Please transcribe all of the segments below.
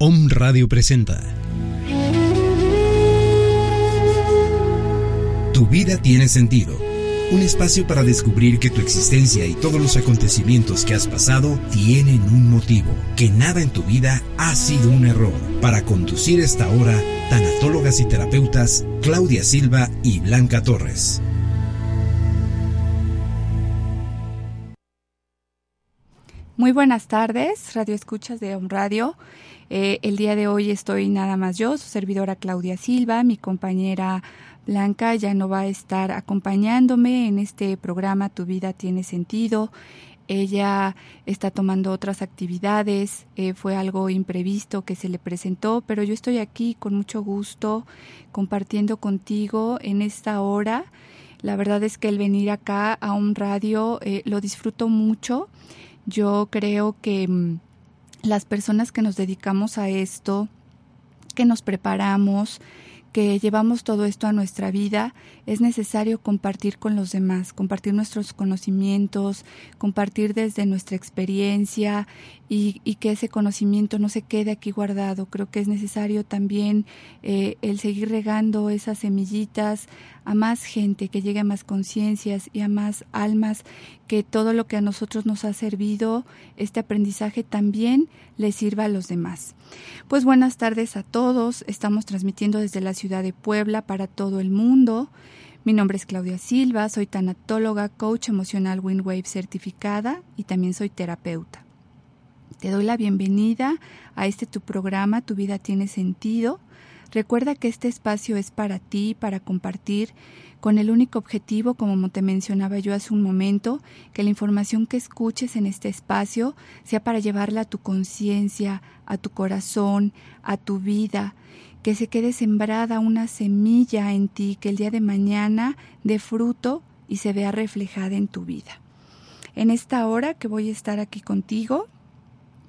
Om Radio presenta. Tu vida tiene sentido. Un espacio para descubrir que tu existencia y todos los acontecimientos que has pasado tienen un motivo, que nada en tu vida ha sido un error. Para conducir esta hora, tanatólogas y terapeutas Claudia Silva y Blanca Torres. Muy buenas tardes, Radio Escuchas de Om Radio. Eh, el día de hoy estoy nada más yo, su servidora Claudia Silva, mi compañera Blanca ya no va a estar acompañándome en este programa Tu vida tiene sentido. Ella está tomando otras actividades, eh, fue algo imprevisto que se le presentó, pero yo estoy aquí con mucho gusto compartiendo contigo en esta hora. La verdad es que el venir acá a un radio eh, lo disfruto mucho. Yo creo que mm, las personas que nos dedicamos a esto, que nos preparamos, que llevamos todo esto a nuestra vida, es necesario compartir con los demás, compartir nuestros conocimientos, compartir desde nuestra experiencia y, que ese conocimiento no se quede aquí guardado. Creo que es necesario también eh, el seguir regando esas semillitas a más gente, que llegue a más conciencias y a más almas, que todo lo que a nosotros nos ha servido, este aprendizaje también le sirva a los demás. Pues buenas tardes a todos, estamos transmitiendo desde la ciudad de Puebla para todo el mundo. Mi nombre es Claudia Silva, soy tanatóloga, coach emocional WinWave certificada y también soy terapeuta. Te doy la bienvenida a este tu programa Tu vida tiene sentido. Recuerda que este espacio es para ti, para compartir, con el único objetivo, como te mencionaba yo hace un momento, que la información que escuches en este espacio sea para llevarla a tu conciencia, a tu corazón, a tu vida, que se quede sembrada una semilla en ti que el día de mañana dé fruto y se vea reflejada en tu vida. En esta hora que voy a estar aquí contigo,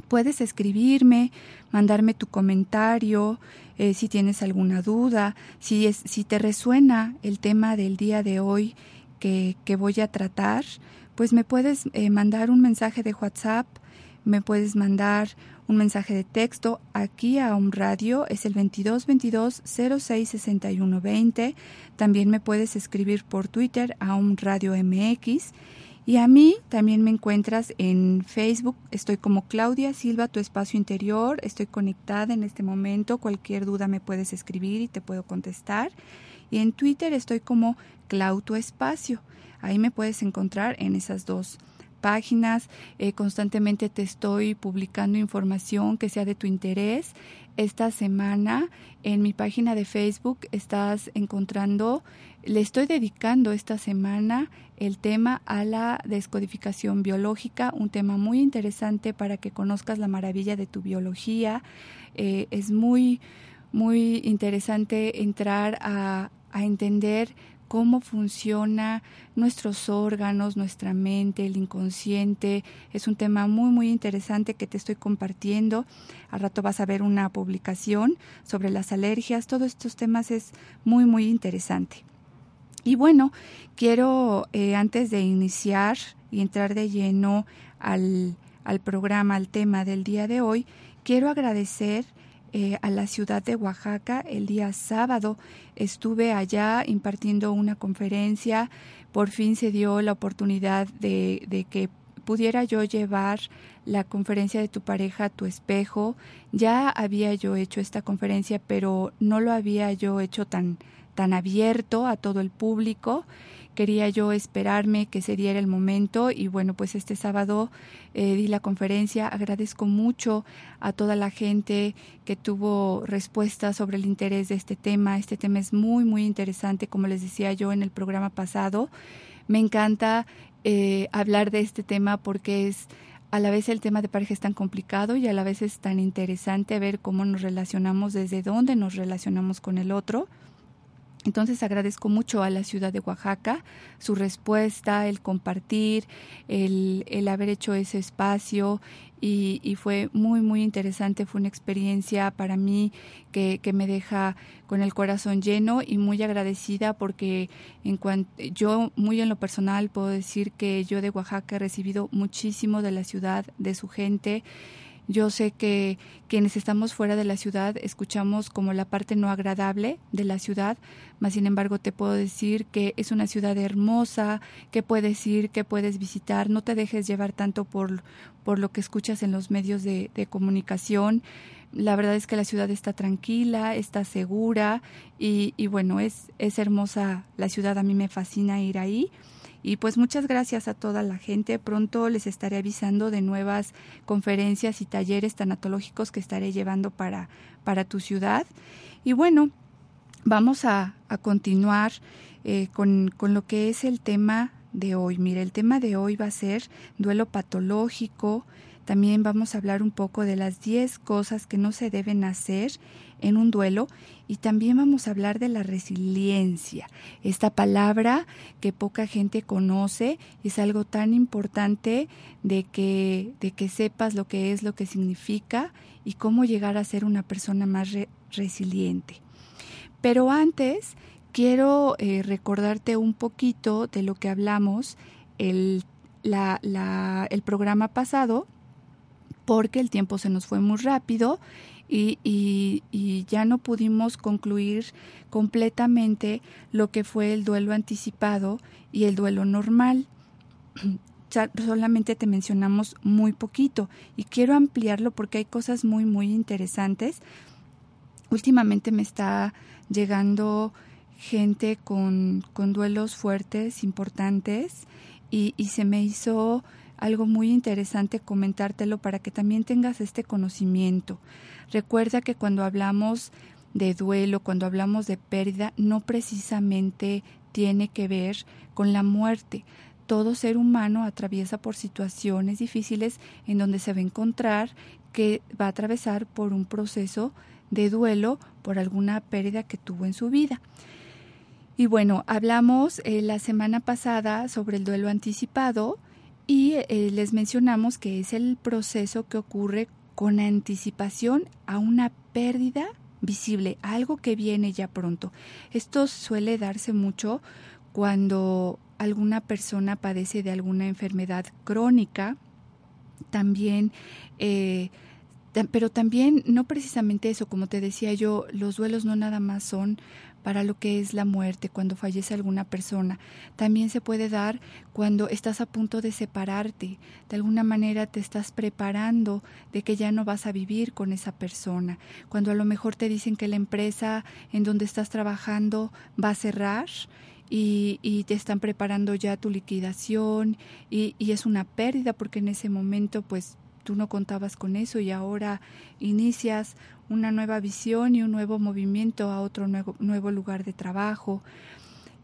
puedes escribirme, mandarme tu comentario, eh, si tienes alguna duda, si, es, si te resuena el tema del día de hoy que, que voy a tratar, pues me puedes eh, mandar un mensaje de WhatsApp, me puedes mandar un mensaje de texto aquí a un radio, es el 2222 066120. También me puedes escribir por Twitter a un radio MX y a mí también me encuentras en Facebook, estoy como Claudia Silva, tu espacio interior, estoy conectada en este momento, cualquier duda me puedes escribir y te puedo contestar. Y en Twitter estoy como Clau tu espacio, ahí me puedes encontrar en esas dos páginas, eh, constantemente te estoy publicando información que sea de tu interés. Esta semana en mi página de Facebook estás encontrando le estoy dedicando esta semana el tema a la descodificación biológica, un tema muy interesante para que conozcas la maravilla de tu biología. Eh, es muy, muy interesante entrar a, a entender cómo funciona nuestros órganos, nuestra mente, el inconsciente. Es un tema muy, muy interesante que te estoy compartiendo. Al rato vas a ver una publicación sobre las alergias. Todos estos temas es muy, muy interesante. Y bueno, quiero eh, antes de iniciar y entrar de lleno al, al, programa, al tema del día de hoy, quiero agradecer eh, a la ciudad de Oaxaca. El día sábado estuve allá impartiendo una conferencia. Por fin se dio la oportunidad de, de que pudiera yo llevar la conferencia de tu pareja a tu espejo. Ya había yo hecho esta conferencia, pero no lo había yo hecho tan tan abierto a todo el público. Quería yo esperarme que se diera el momento y bueno, pues este sábado eh, di la conferencia. Agradezco mucho a toda la gente que tuvo respuesta sobre el interés de este tema. Este tema es muy, muy interesante, como les decía yo en el programa pasado. Me encanta eh, hablar de este tema porque es a la vez el tema de pareja es tan complicado y a la vez es tan interesante ver cómo nos relacionamos, desde dónde nos relacionamos con el otro. Entonces agradezco mucho a la ciudad de Oaxaca su respuesta, el compartir, el, el haber hecho ese espacio y, y, fue muy, muy interesante. Fue una experiencia para mí que, que, me deja con el corazón lleno y muy agradecida porque en cuanto, yo muy en lo personal puedo decir que yo de Oaxaca he recibido muchísimo de la ciudad, de su gente. Yo sé que quienes estamos fuera de la ciudad escuchamos como la parte no agradable de la ciudad, mas sin embargo te puedo decir que es una ciudad hermosa, que puedes ir, que puedes visitar, no te dejes llevar tanto por, por lo que escuchas en los medios de, comunicación. La verdad es que la ciudad está tranquila, está segura y, y bueno, es, es hermosa la ciudad, a mí me fascina ir ahí. Y pues muchas gracias a toda la gente. Pronto les estaré avisando de nuevas conferencias y talleres tanatológicos que estaré llevando para, para tu ciudad. Y bueno, vamos a, a continuar eh, con, con lo que es el tema de hoy. Mire, el tema de hoy va a ser duelo patológico. También vamos a hablar un poco de las 10 cosas que no se deben hacer en un duelo y también vamos a hablar de la resiliencia, esta palabra que poca gente conoce, es algo tan importante de que, de que sepas lo que es, lo que significa y cómo llegar a ser una persona más re resiliente. Pero antes quiero eh, recordarte un poquito de lo que hablamos el, la, la, el programa pasado, porque el tiempo se nos fue muy rápido y, y, ya no pudimos concluir completamente lo que fue el duelo anticipado y el duelo normal. solamente te mencionamos muy poquito y quiero ampliarlo porque hay cosas muy muy interesantes. Últimamente me está llegando gente con, con duelos fuertes, importantes, y, y se me hizo algo muy interesante comentártelo para que también tengas este conocimiento. Recuerda que cuando hablamos de duelo, cuando hablamos de pérdida, no precisamente tiene que ver con la muerte. Todo ser humano atraviesa por situaciones difíciles en donde se va a encontrar que va a atravesar por un proceso de duelo por alguna pérdida que tuvo en su vida. Y bueno, hablamos eh, la semana pasada sobre el duelo anticipado y eh, les mencionamos que es el proceso que ocurre con anticipación a una pérdida visible, algo que viene ya pronto. Esto suele darse mucho cuando alguna persona padece de alguna enfermedad crónica, también, eh, pero también no precisamente eso, como te decía yo, los duelos no nada más son para lo que es la muerte, cuando fallece alguna persona. También se puede dar cuando estás a punto de separarte. De alguna manera te estás preparando de que ya no vas a vivir con esa persona. Cuando a lo mejor te dicen que la empresa en donde estás trabajando va a cerrar. Y, te están preparando ya tu liquidación y, y, es una pérdida porque en ese momento pues tú no contabas con eso y ahora inicias una nueva visión y un nuevo movimiento a otro nuevo, nuevo lugar de trabajo.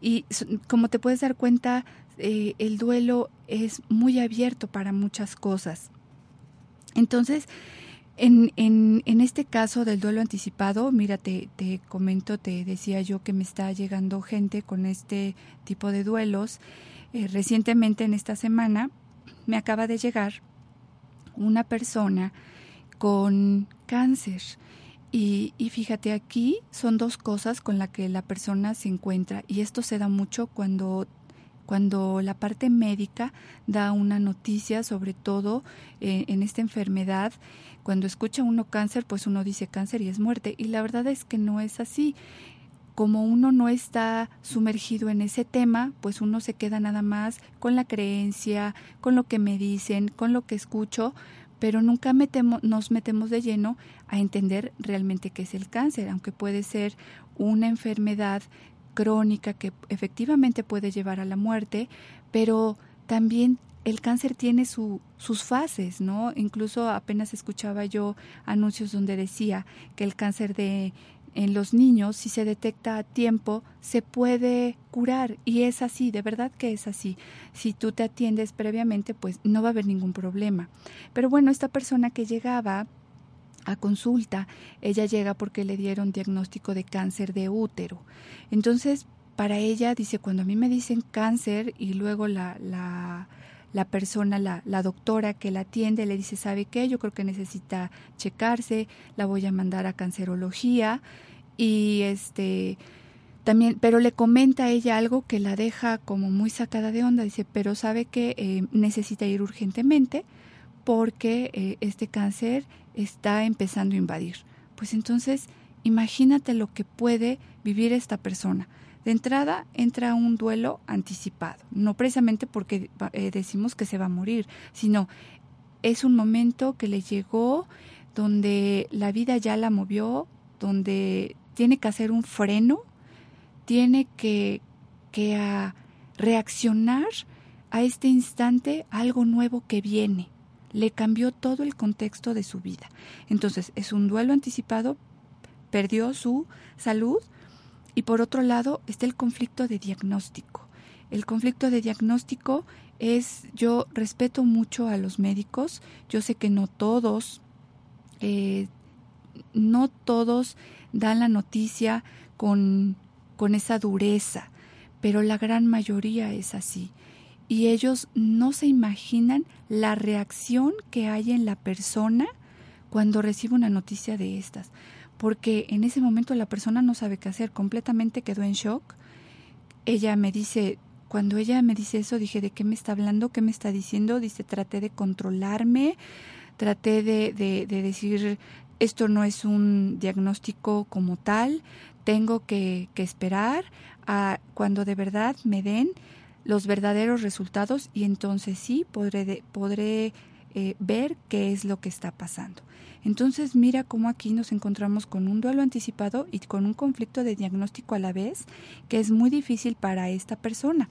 Y como te puedes dar cuenta, eh, el duelo es muy abierto para muchas cosas. Entonces, en, en, en, este caso del duelo anticipado, mira, te, te, comento, te decía yo que me está llegando gente con este tipo de duelos. Eh, recientemente, en esta semana, me acaba de llegar una persona con cáncer. Y, y, fíjate, aquí son dos cosas con las que la persona se encuentra y esto se da mucho cuando, cuando la parte médica da una noticia, sobre todo eh, en esta enfermedad. Cuando escucha uno cáncer, pues uno dice cáncer y es muerte. Y la verdad es que no es así. Como uno no está sumergido en ese tema, pues uno se queda nada más con la creencia, con lo que me dicen, con lo que escucho, pero nunca nos metemos de lleno a entender realmente qué es el cáncer, aunque puede ser una enfermedad crónica que efectivamente puede llevar a la muerte, pero también el cáncer tiene su, sus fases, ¿no? Incluso apenas escuchaba yo anuncios donde decía que el cáncer de en los niños, si se detecta a tiempo, se puede curar y es así, de verdad que es así. Si tú te atiendes previamente, pues no va a haber ningún problema. Pero bueno, esta persona que llegaba a consulta, ella llega porque le dieron diagnóstico de cáncer de útero. Entonces, para ella, dice, cuando a mí me dicen cáncer y luego la, la, la persona, la, la, doctora que la atiende, le dice, ¿sabe qué? Yo creo que necesita checarse, la voy a mandar a cancerología y este también, pero le comenta a ella algo que la deja como muy sacada de onda, dice, pero sabe que eh, necesita ir urgentemente porque eh, este cáncer está empezando a invadir. Pues entonces, imagínate lo que puede vivir esta persona. De entrada entra un duelo anticipado, no precisamente porque eh, decimos que se va a morir, sino es un momento que le llegó donde la vida ya la movió, donde tiene que hacer un freno, tiene que, que a reaccionar a este instante algo nuevo que viene le cambió todo el contexto de su vida. Entonces, es un duelo anticipado, perdió su salud y por otro lado está el conflicto de diagnóstico. El conflicto de diagnóstico es, yo respeto mucho a los médicos, yo sé que no todos, eh, no todos dan la noticia con, con esa dureza, pero la gran mayoría es así y ellos no se imaginan la reacción que hay en la persona cuando recibe una noticia de estas, porque en ese momento la persona no sabe qué hacer, completamente quedó en shock. Ella me dice, cuando ella me dice eso, dije, ¿de qué me está hablando? ¿Qué me está diciendo? Dice, traté de controlarme, traté de, de, de decir, esto no es un diagnóstico como tal, tengo que, que esperar a cuando de verdad me den los verdaderos resultados y entonces sí podré, podré eh, ver qué es lo que está pasando. Entonces mira cómo aquí nos encontramos con un duelo anticipado y con un conflicto de diagnóstico a la vez que es muy difícil para esta persona.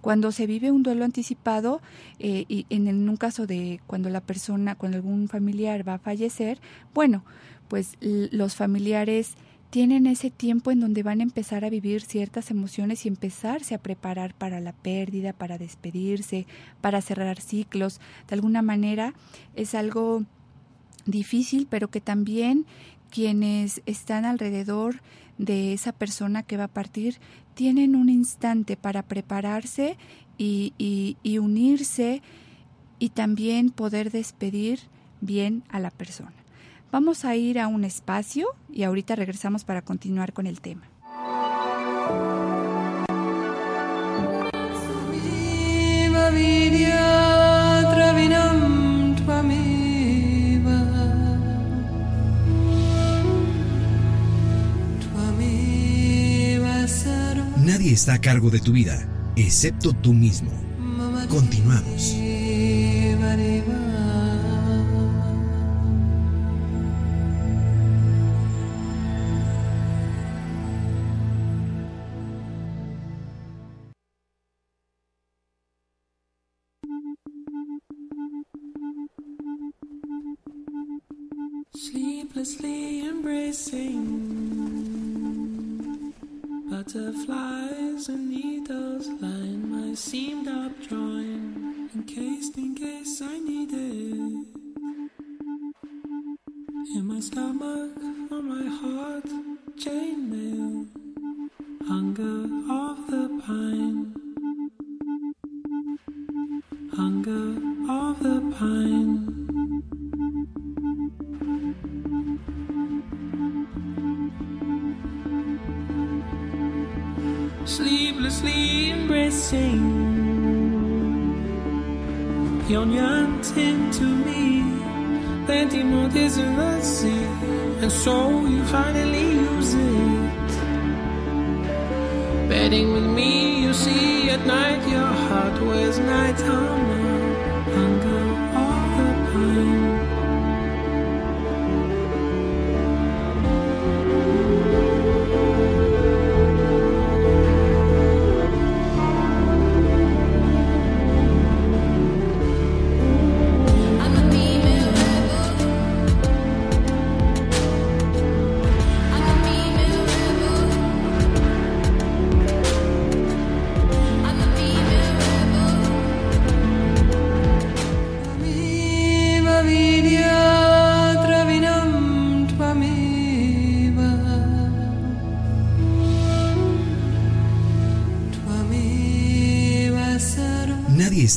Cuando se vive un duelo anticipado eh, y en, en un caso de cuando la persona, cuando algún familiar va a fallecer, bueno, pues los familiares tienen ese tiempo en donde van a empezar a vivir ciertas emociones y empezarse a preparar para la pérdida, para despedirse, para cerrar ciclos. De alguna manera es algo difícil, pero que también quienes están alrededor de esa persona que va a partir tienen un instante para prepararse y, unirse y también poder despedir bien a la persona. Vamos a ir a un espacio y ahorita regresamos para continuar con el tema. Nadie está a cargo de tu vida, excepto tú mismo. Continuamos.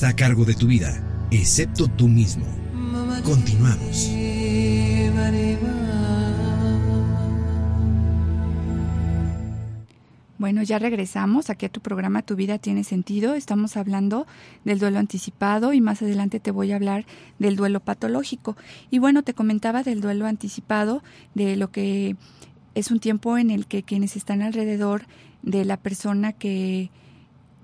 Está a cargo de tu vida, excepto tú mismo. Continuamos. Bueno, ya regresamos aquí a tu programa Tu vida tiene sentido. Estamos hablando del duelo anticipado y más adelante te voy a hablar del duelo patológico. Y bueno, te comentaba del duelo anticipado, de lo que es un tiempo en el que quienes están alrededor de la persona que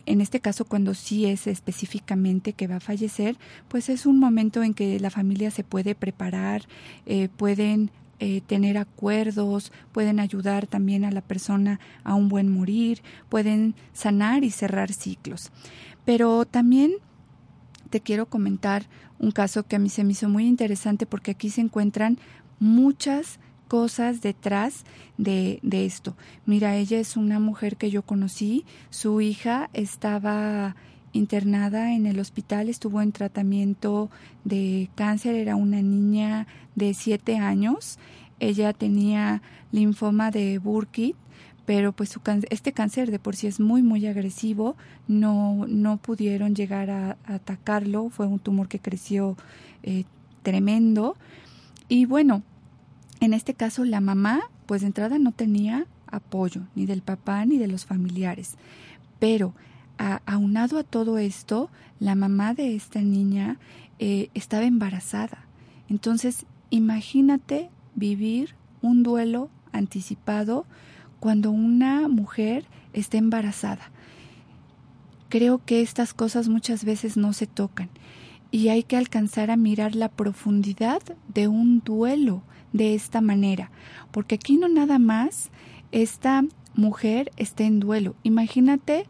en este caso cuando sí es específicamente que va a fallecer, pues es un momento en que la familia se puede preparar, eh, pueden eh, tener acuerdos, pueden ayudar también a la persona a un buen morir, pueden sanar y cerrar ciclos. Pero también te quiero comentar un caso que a mí se me hizo muy interesante porque aquí se encuentran muchas cosas detrás de, de, esto. Mira, ella es una mujer que yo conocí, su hija estaba internada en el hospital, estuvo en tratamiento de cáncer, era una niña de siete años, ella tenía linfoma de Burkitt, pero pues este cáncer de por sí es muy muy agresivo, no, no pudieron llegar a, atacarlo, fue un tumor que creció eh, tremendo. Y bueno, en este caso la mamá pues de entrada no tenía apoyo ni del papá ni de los familiares, pero aunado a todo esto, la mamá de esta niña eh, estaba embarazada. Entonces, imagínate vivir un duelo anticipado cuando una mujer está embarazada. Creo que estas cosas muchas veces no se tocan y hay que alcanzar a mirar la profundidad de un duelo de esta manera, porque aquí no nada más esta mujer está en duelo. Imagínate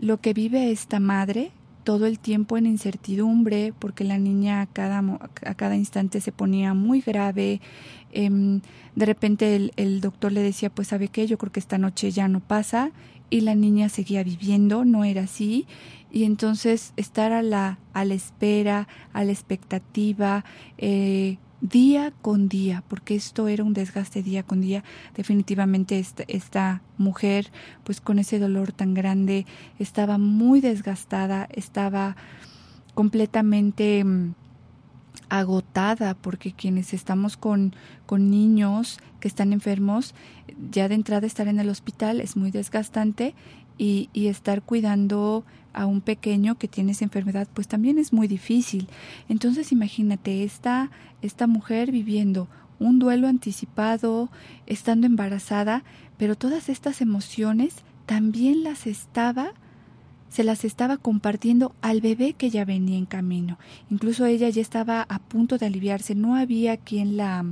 lo que vive esta madre todo el tiempo en incertidumbre porque la niña a cada, a cada instante se ponía muy grave. Em, de repente el, el, doctor le decía, pues sabe qué, yo creo que esta noche ya no pasa y la niña seguía viviendo, no era así. Y entonces estar a la, a la espera, a la expectativa, eh, día con día, porque esto era un desgaste día con día. Definitivamente esta, esta, mujer, pues con ese dolor tan grande, estaba muy desgastada, estaba completamente mm, agotada, porque quienes estamos con, con niños que están enfermos, ya de entrada estar en el hospital es muy desgastante y, y estar cuidando a un pequeño que tiene esa enfermedad, pues también es muy difícil. Entonces imagínate esta, esta mujer viviendo un duelo anticipado, estando embarazada, pero todas estas emociones también las estaba se las estaba compartiendo al bebé que ya venía en camino. Incluso ella ya estaba a punto de aliviarse, no había quien la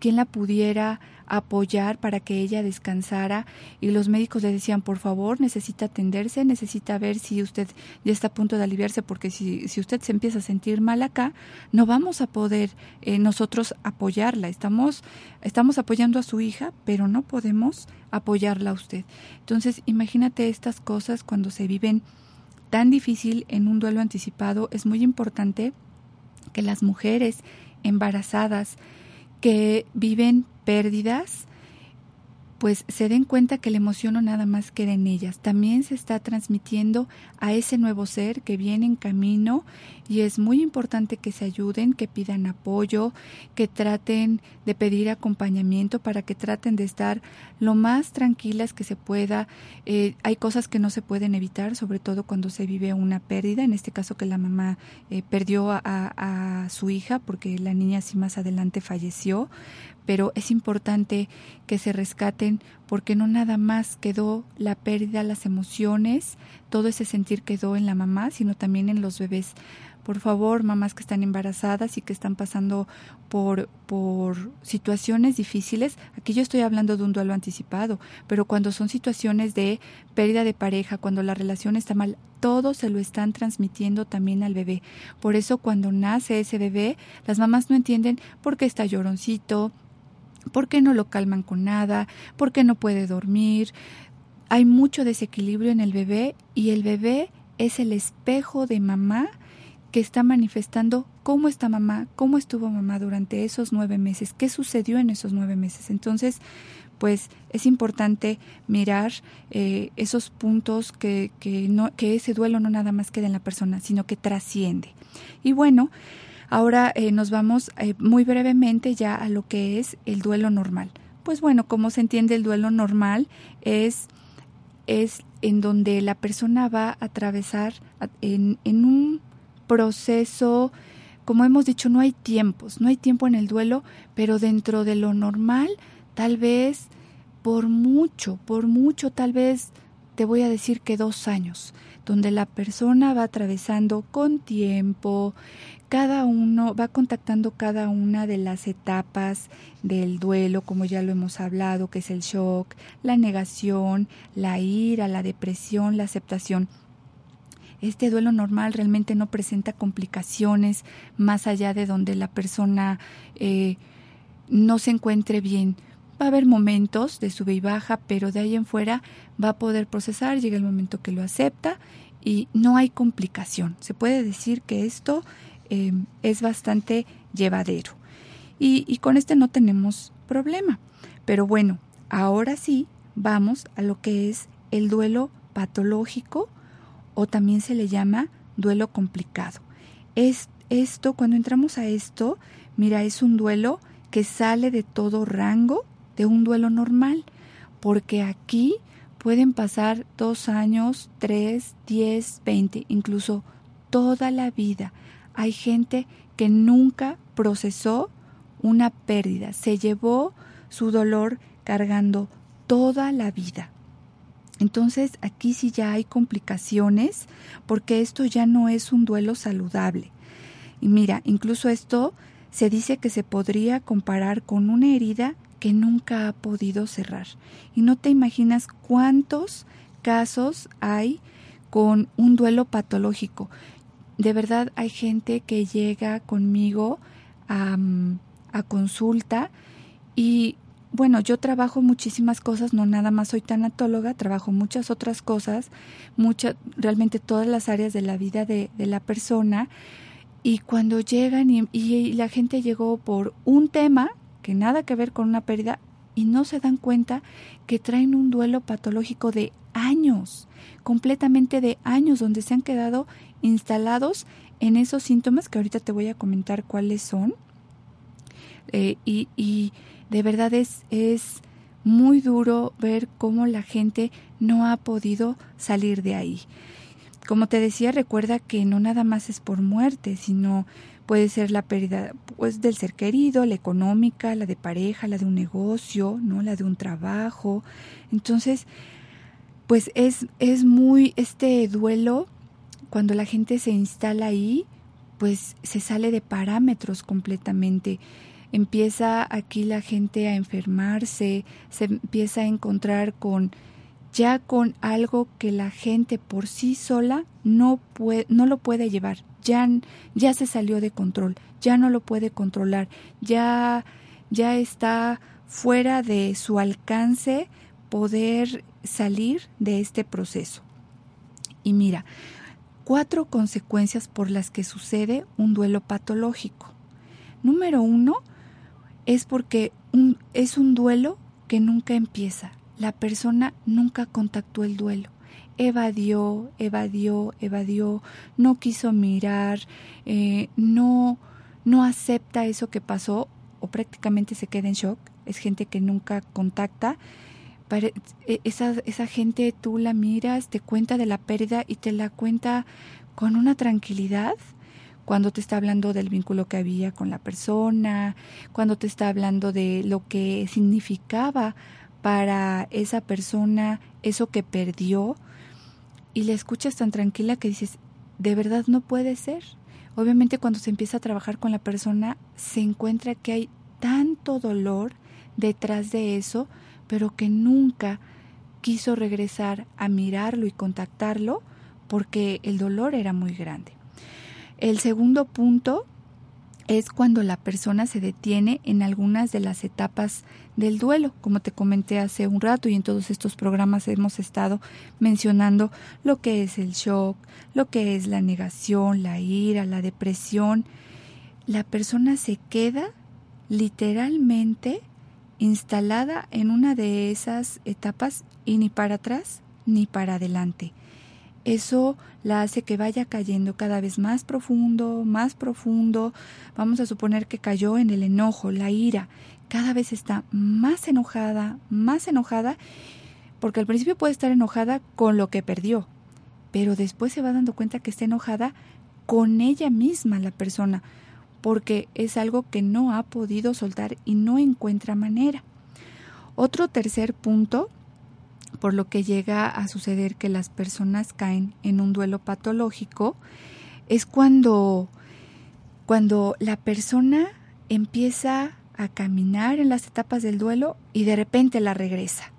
quien la pudiera apoyar para que ella descansara y los médicos le decían, por favor, necesita atenderse, necesita ver si usted ya está a punto de aliviarse, porque si, si usted se empieza a sentir mal acá, no vamos a poder eh, nosotros apoyarla. Estamos, estamos apoyando a su hija, pero no podemos apoyarla a usted. Entonces, imagínate estas cosas cuando se viven tan difícil en un duelo anticipado, es muy importante que las mujeres embarazadas, que viven pérdidas, pues se den cuenta que la emoción no nada más queda en ellas, también se está transmitiendo a ese nuevo ser que viene en camino y es muy importante que se ayuden, que pidan apoyo, que traten de pedir acompañamiento para que traten de estar lo más tranquilas que se pueda. Eh, hay cosas que no se pueden evitar, sobre todo cuando se vive una pérdida, en este caso que la mamá eh, perdió a, a su hija porque la niña sí más adelante falleció, pero es importante que se rescaten porque no nada más quedó la pérdida, las emociones, todo ese sentir quedó en la mamá, sino también en los bebés. Por favor, mamás que están embarazadas y que están pasando por, por situaciones difíciles, aquí yo estoy hablando de un duelo anticipado, pero cuando son situaciones de pérdida de pareja, cuando la relación está mal, todo se lo están transmitiendo también al bebé. Por eso cuando nace ese bebé, las mamás no entienden por qué está lloroncito, ¿Por qué no lo calman con nada? ¿Por qué no puede dormir? Hay mucho desequilibrio en el bebé y el bebé es el espejo de mamá que está manifestando cómo está mamá, cómo estuvo mamá durante esos nueve meses, qué sucedió en esos nueve meses. Entonces, pues es importante mirar eh, esos puntos que, que, que ese duelo no nada más queda en la persona, sino que trasciende. Y bueno, ahora eh, nos vamos eh, muy brevemente ya a lo que es el duelo normal. Pues bueno, como se entiende el duelo normal es, es en donde la persona va a atravesar en, en un proceso, como hemos dicho, no hay tiempos, no hay tiempo en el duelo, pero dentro de lo normal, tal vez por mucho, por mucho, tal vez te voy a decir que dos años, donde la persona va atravesando con tiempo, cada uno va contactando cada una de las etapas del duelo, como ya lo hemos hablado, que es el shock, la negación, la ira, la depresión, la aceptación. Este duelo normal realmente no presenta complicaciones más allá de donde la persona eh, no se encuentre bien. Va a haber momentos de sube y baja, pero de ahí en fuera va a poder procesar, llega el momento que lo acepta y no hay complicación. Se puede decir que esto eh, es bastante llevadero. Y, y con este no tenemos problema. Pero bueno, ahora sí vamos a lo que es el duelo patológico o también se le llama duelo complicado. Es, esto, cuando entramos a esto, mira, es un duelo que sale de todo rango de un duelo normal, porque aquí pueden pasar dos años, tres, diez, veinte, incluso toda la vida. Hay gente que nunca procesó una pérdida, se llevó su dolor cargando toda la vida. Entonces aquí sí ya hay complicaciones porque esto ya no es un duelo saludable. Y mira, incluso esto se dice que se podría comparar con una herida que nunca ha podido cerrar. Y no te imaginas cuántos casos hay con un duelo patológico. De verdad hay gente que llega conmigo a, a consulta y bueno, yo trabajo muchísimas cosas, no nada más soy tanatóloga, trabajo muchas otras cosas, mucha, realmente todas las áreas de la vida de, de la persona. Y cuando llegan y, y, la gente llegó por un tema que nada que ver con una pérdida y no se dan cuenta que traen un duelo patológico de años, completamente de años, donde se han quedado instalados en esos síntomas que ahorita te voy a comentar cuáles son. Eh, y, y de verdad es, es muy duro ver cómo la gente no ha podido salir de ahí. Como te decía, recuerda que no nada más es por muerte, sino puede ser la pérdida pues, del ser querido, la económica, la de pareja, la de un negocio, ¿no? la de un trabajo. Entonces, pues es, es muy este duelo, cuando la gente se instala ahí, pues se sale de parámetros completamente empieza aquí la gente a enfermarse, se empieza a encontrar con ya con algo que la gente por sí sola no puede, no lo puede llevar, ya, ya se salió de control, ya no lo puede controlar, ya, ya está fuera de su alcance poder salir de este proceso. Y mira, cuatro consecuencias por las que sucede un duelo patológico. Número uno, es porque es un duelo que nunca empieza. La persona nunca contactó el duelo. Evadió, evadió, evadió, no quiso mirar, eh, no, no acepta eso que pasó o prácticamente se queda en shock. Es gente que nunca contacta. E, esa, esa gente tú la miras, te cuenta de la pérdida y te la cuenta con una tranquilidad cuando te está hablando del vínculo que había con la persona, cuando te está hablando de lo que significaba para esa persona eso que perdió, y le escuchas tan tranquila que dices, de verdad no puede ser. Obviamente cuando se empieza a trabajar con la persona se encuentra que hay tanto dolor detrás de eso, pero que nunca quiso regresar a mirarlo y contactarlo porque el dolor era muy grande. El segundo punto es cuando la persona se detiene en algunas de las etapas del duelo, como te comenté hace un rato y en todos estos programas hemos estado mencionando lo que es el shock, lo que es la negación, la ira, la depresión. La persona se queda literalmente instalada en una de esas etapas y ni para atrás ni para adelante. Eso la hace que vaya cayendo cada vez más profundo, más profundo. Vamos a suponer que cayó en el enojo, la ira. Cada vez está más enojada, más enojada, porque al principio puede estar enojada con lo que perdió, pero después se va dando cuenta que está enojada con ella misma la persona, porque es algo que no ha podido soltar y no encuentra manera. Otro tercer punto por lo que llega a suceder que las personas caen en un duelo patológico, es cuando, cuando la persona empieza a caminar en las etapas del duelo y de repente la regresa.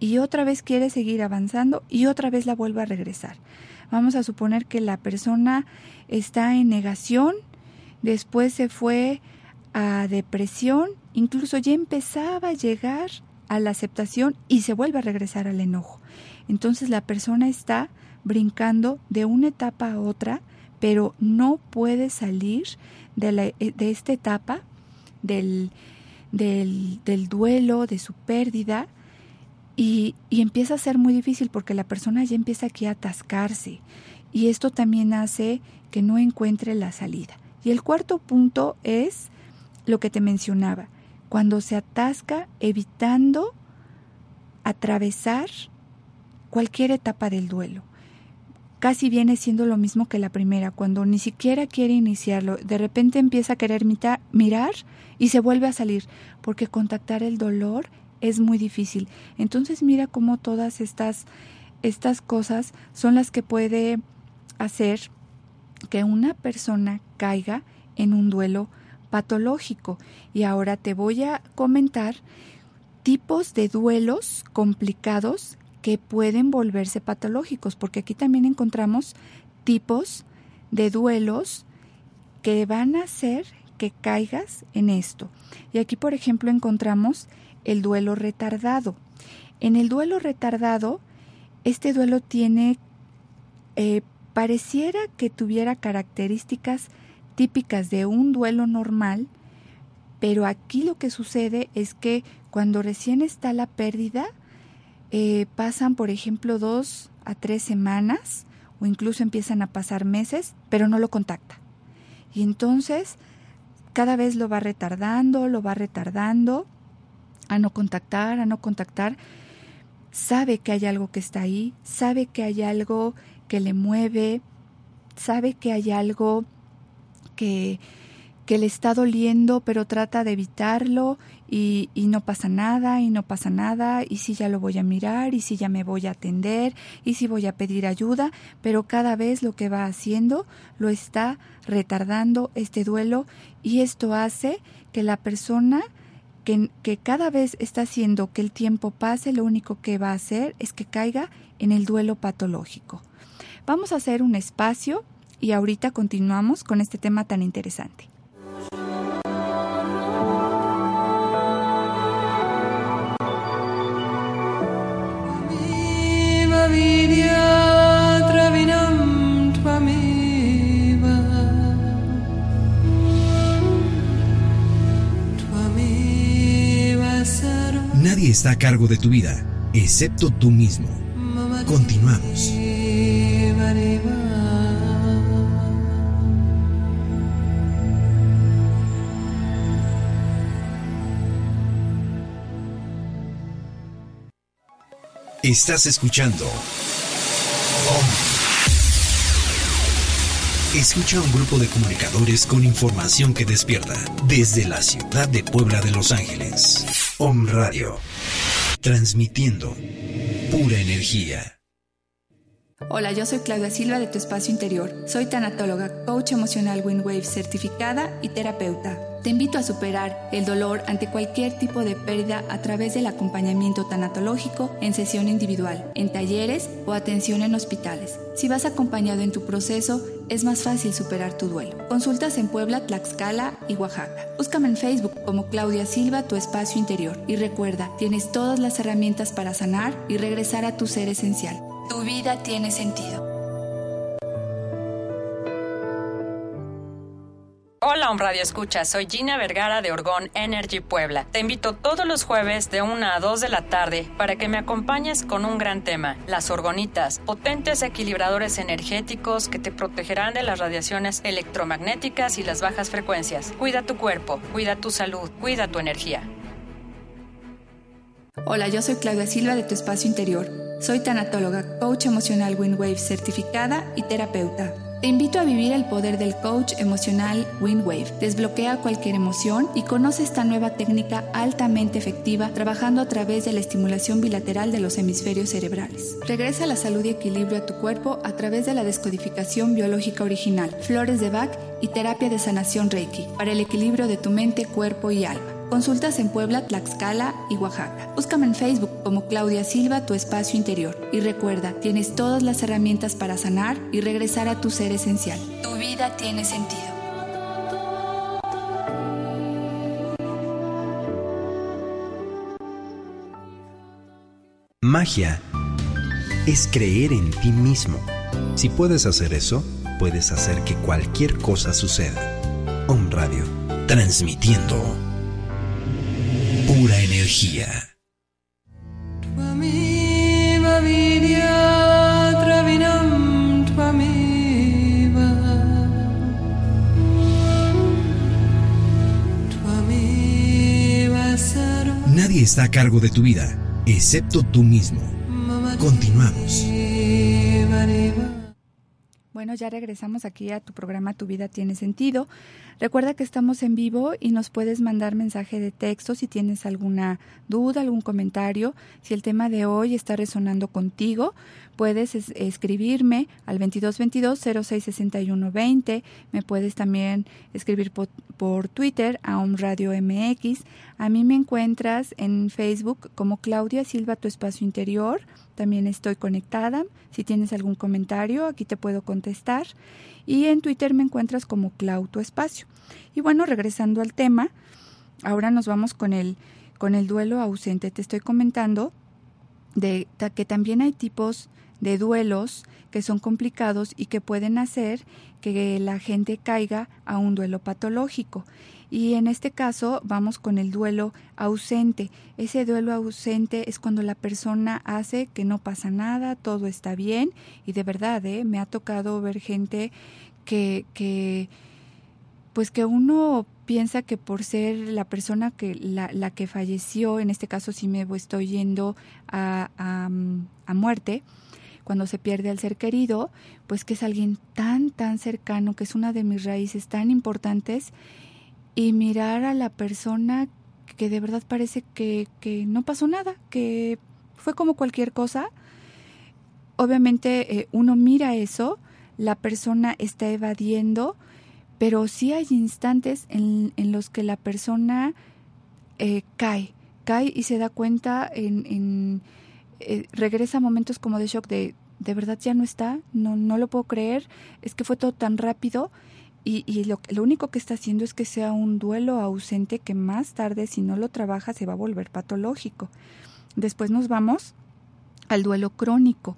Y otra vez quiere seguir avanzando y otra vez la vuelve a regresar. Vamos a suponer que la persona está en negación, después se fue a depresión, incluso ya empezaba a llegar a la aceptación y se vuelve a regresar al enojo. Entonces la persona está brincando de una etapa a otra, pero no puede salir de, la, eh, de esta etapa del, del, del, duelo, de su pérdida, y, y, empieza a ser muy difícil porque la persona ya empieza aquí a atascarse. Y esto también hace que no encuentre la salida. Y el cuarto punto es lo que te mencionaba, cuando se atasca evitando atravesar cualquier etapa del duelo. Casi viene siendo lo mismo que la primera, cuando ni siquiera quiere iniciarlo, de repente empieza a querer mirar y se vuelve a salir, porque contactar el dolor es muy difícil. Entonces mira cómo todas estas, estas cosas son las que puede hacer que una persona caiga en un duelo patológico. Y ahora te voy a comentar tipos de duelos complicados que pueden volverse patológicos, porque aquí también encontramos tipos de duelos que van a hacer que caigas en esto. Y aquí, por ejemplo, encontramos el duelo retardado. En el duelo retardado, este duelo tiene, eh, pareciera que tuviera características típicas de un duelo normal, pero aquí lo que sucede es que cuando recién está la pérdida, eh, pasan, por ejemplo, dos a tres semanas o incluso empiezan a pasar meses, pero no lo contacta. Y entonces cada vez lo va retardando, lo va retardando a no contactar, a no contactar. Sabe que hay algo que está ahí, sabe que hay algo que le mueve, sabe que hay algo que, que le está doliendo, pero trata de evitarlo y, no pasa nada, y no pasa nada, y si ya lo voy a mirar, y si ya me voy a atender, y si voy a pedir ayuda, pero cada vez lo que va haciendo lo está retardando este duelo y esto hace que la persona que, que cada vez está haciendo que el tiempo pase, lo único que va a hacer es que caiga en el duelo patológico. Vamos a hacer un espacio y ahorita continuamos con este tema tan interesante. Está a cargo de tu vida, excepto tú mismo. Continuamos. Estás escuchando. Escucha un grupo de comunicadores con información que despierta desde la ciudad de Puebla de Los Ángeles. Om Radio. Transmitiendo pura energía. Hola, yo soy Claudia Silva de Tu Espacio Interior. Soy tanatóloga, coach emocional Wave certificada y terapeuta. Te invito a superar el dolor ante cualquier tipo de pérdida a través del acompañamiento tanatológico en sesión individual, en talleres o atención en hospitales. Si vas acompañado en tu proceso, es más fácil superar tu duelo. Consultas en Puebla, Tlaxcala y Oaxaca. Búscame en Facebook como Claudia Silva, tu espacio interior. Y recuerda, tienes todas las herramientas para sanar y regresar a tu ser esencial. Tu vida tiene sentido. Hola, un radio escucha. Soy Gina Vergara de Orgón Energy Puebla. Te invito todos los jueves de 1 a 2 de la tarde para que me acompañes con un gran tema: las orgonitas, potentes equilibradores energéticos que te protegerán de las radiaciones electromagnéticas y las bajas frecuencias. Cuida tu cuerpo, cuida tu salud, cuida tu energía. Hola, yo soy Claudia Silva de Tu Espacio Interior. Soy tanatóloga, coach emocional Windwave certificada y terapeuta. Te invito a vivir el poder del coach emocional Windwave. Desbloquea cualquier emoción y conoce esta nueva técnica altamente efectiva trabajando a través de la estimulación bilateral de los hemisferios cerebrales. Regresa la salud y equilibrio a tu cuerpo a través de la descodificación biológica original, flores de Bach y terapia de sanación Reiki para el equilibrio de tu mente, cuerpo y alma. Consultas en Puebla, Tlaxcala y Oaxaca. Búscame en Facebook como Claudia Silva, tu espacio interior. Y recuerda, tienes todas las herramientas para sanar y regresar a tu ser esencial. Tu vida tiene sentido. Magia es creer en ti mismo. Si puedes hacer eso, puedes hacer que cualquier cosa suceda. Om Radio, transmitiendo Nadie está a cargo de tu vida, excepto tú mismo. Continuamos. Bueno, ya regresamos aquí a tu programa Tu vida tiene sentido. Recuerda que estamos en vivo y nos puedes mandar mensaje de texto si tienes alguna duda, algún comentario. Si el tema de hoy está resonando contigo, puedes escribirme al 2222-066120. Me puedes también escribir por, por Twitter a un radio MX. A mí me encuentras en Facebook como Claudia Silva, tu espacio interior. También estoy conectada. Si tienes algún comentario, aquí te puedo contestar. Y en Twitter me encuentras como Clau, tu espacio. Y bueno, regresando al tema, ahora nos vamos con el, con el duelo ausente. Te estoy comentando de que también hay tipos de duelos que son complicados y que pueden hacer que la gente caiga a un duelo patológico. Y en este caso vamos con el duelo ausente. Ese duelo ausente es cuando la persona hace que no pasa nada, todo está bien y de verdad, ¿eh? me ha tocado ver gente que, que pues que uno piensa que por ser la persona que la, la que falleció, en este caso si me estoy yendo a, a, a muerte, cuando se pierde al ser querido, pues que es alguien tan, tan cercano, que es una de mis raíces tan importantes, y mirar a la persona que de verdad parece que, que no pasó nada, que fue como cualquier cosa. Obviamente eh, uno mira eso, la persona está evadiendo, pero sí hay instantes en, en los que la persona eh, cae, cae y se da cuenta en, en eh, regresa a momentos como de shock de de verdad ya no está, no, no lo puedo creer, es que fue todo tan rápido y, y lo, lo único que está haciendo es que sea un duelo ausente que más tarde si no lo trabaja se va a volver patológico. Después nos vamos al duelo crónico.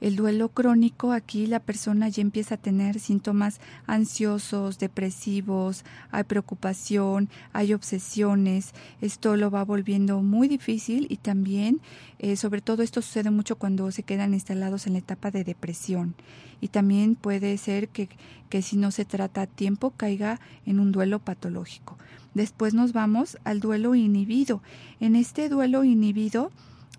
El duelo crónico, aquí la persona ya empieza a tener síntomas ansiosos, depresivos, hay preocupación, hay obsesiones, esto lo va volviendo muy difícil y también, eh, sobre todo esto sucede mucho cuando se quedan instalados en la etapa de depresión y también puede ser que, que si no se trata a tiempo caiga en un duelo patológico. Después nos vamos al duelo inhibido. En este duelo inhibido,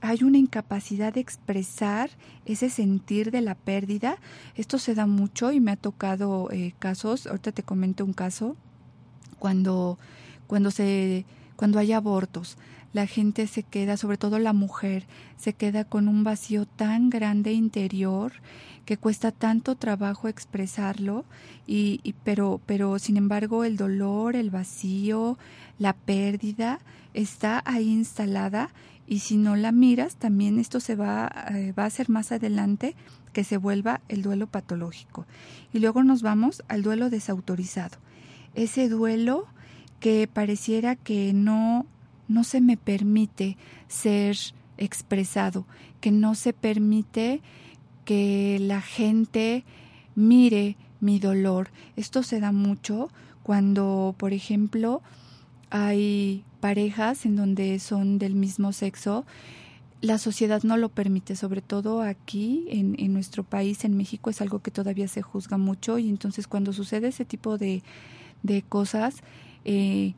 hay una incapacidad de expresar ese sentir de la pérdida. Esto se da mucho y me ha tocado eh, casos, ahorita te comento un caso, cuando, cuando, se, cuando hay abortos. la gente se queda, sobre todo la mujer, se queda con un vacío tan grande interior que cuesta tanto trabajo expresarlo y, y, pero pero sin embargo el dolor, el vacío, la pérdida está ahí instalada y si no la miras también esto se va, eh, va a hacer más adelante que se vuelva el duelo patológico. Y luego nos vamos al duelo desautorizado. Ese duelo que pareciera que no no se me permite ser expresado, que no se permite que la gente mire mi dolor. Esto se da mucho cuando, por ejemplo, hay parejas en donde son del mismo sexo. La sociedad no lo permite, sobre todo aquí en, nuestro país, en México, es algo que todavía se juzga mucho y entonces cuando sucede ese tipo de, de cosas, eh,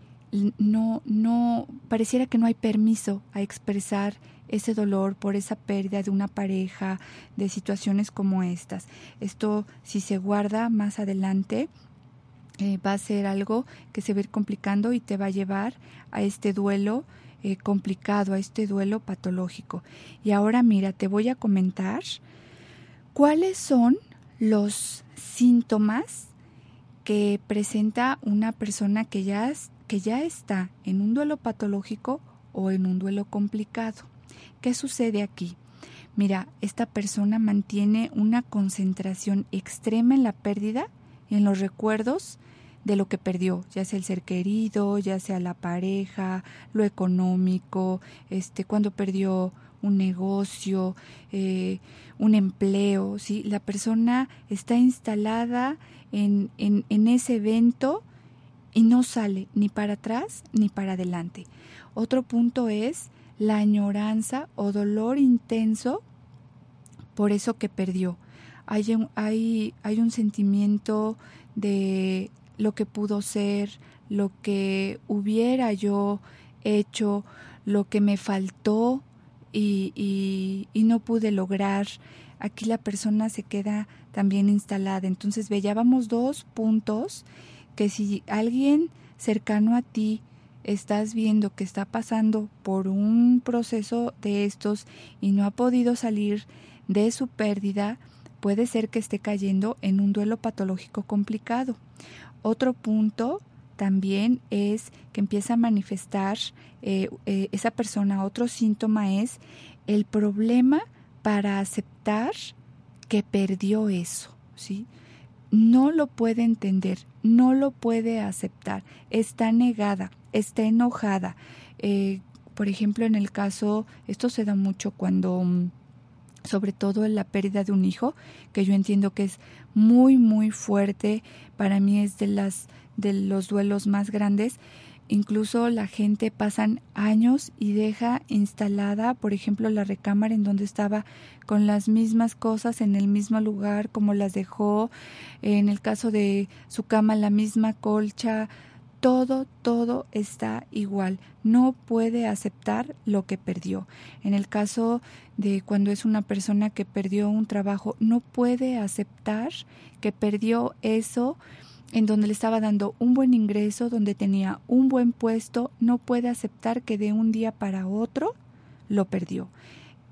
no, no, pareciera que no hay permiso a expresar ese dolor por esa pérdida de una pareja, de situaciones como estas. Esto, si se guarda más adelante, eh, va a ser algo que se va a ir complicando y te va a llevar a este duelo eh, complicado, a este duelo patológico. Y ahora mira, te voy a comentar cuáles son los síntomas que presenta una persona que ya, que ya está en un duelo patológico o en un duelo complicado. ¿Qué sucede aquí? Mira, esta persona mantiene una concentración extrema en la pérdida en los recuerdos de lo que perdió, ya sea el ser querido, ya sea la pareja, lo económico, este, cuando perdió un negocio, eh, un empleo, ¿sí? La persona está instalada en, en, en ese evento y no sale ni para atrás ni para adelante. Otro punto es la añoranza o dolor intenso por eso que perdió. Hay un, hay, hay un sentimiento de lo que pudo ser, lo que hubiera yo hecho, lo que me faltó y, y, y no pude lograr. Aquí la persona se queda también instalada. Entonces veíamos dos puntos que si alguien cercano a ti estás viendo que está pasando por un proceso de estos y no ha podido salir de su pérdida, puede ser que esté cayendo en un duelo patológico complicado. Otro punto también es que empieza a manifestar eh, eh, esa persona, otro síntoma es el problema para aceptar que perdió eso, ¿sí? No lo puede entender, no lo puede aceptar, está negada, está enojada. Eh, por ejemplo, en el caso, esto se da mucho cuando, mm, sobre todo la pérdida de un hijo, que yo entiendo que es muy, muy fuerte, para mí es de, las, de los duelos más grandes. Incluso la gente pasan años y deja instalada, por ejemplo, la recámara en donde estaba con las mismas cosas en el mismo lugar como las dejó. En el caso de su cama, la misma colcha, todo, todo está igual. No puede aceptar lo que perdió. En el caso de cuando es una persona que perdió un trabajo, no puede aceptar que perdió eso en donde le estaba dando un buen ingreso, donde tenía un buen puesto, no puede aceptar que de un día para otro lo perdió.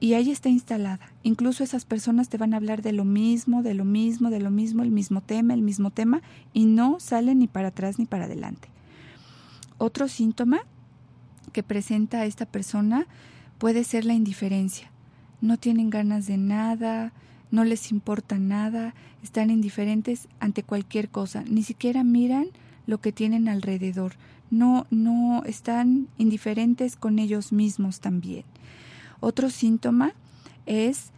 Y ahí está instalada. Incluso esas personas te van a hablar de lo mismo, de lo mismo, de lo mismo, el mismo tema, el mismo tema, y no salen ni para atrás ni para adelante. Otro síntoma que presenta esta persona puede ser la indiferencia. No tienen ganas de nada, no les importa nada, están indiferentes ante cualquier cosa, ni siquiera miran lo que tienen alrededor. No no están indiferentes con ellos mismos también. Otro síntoma es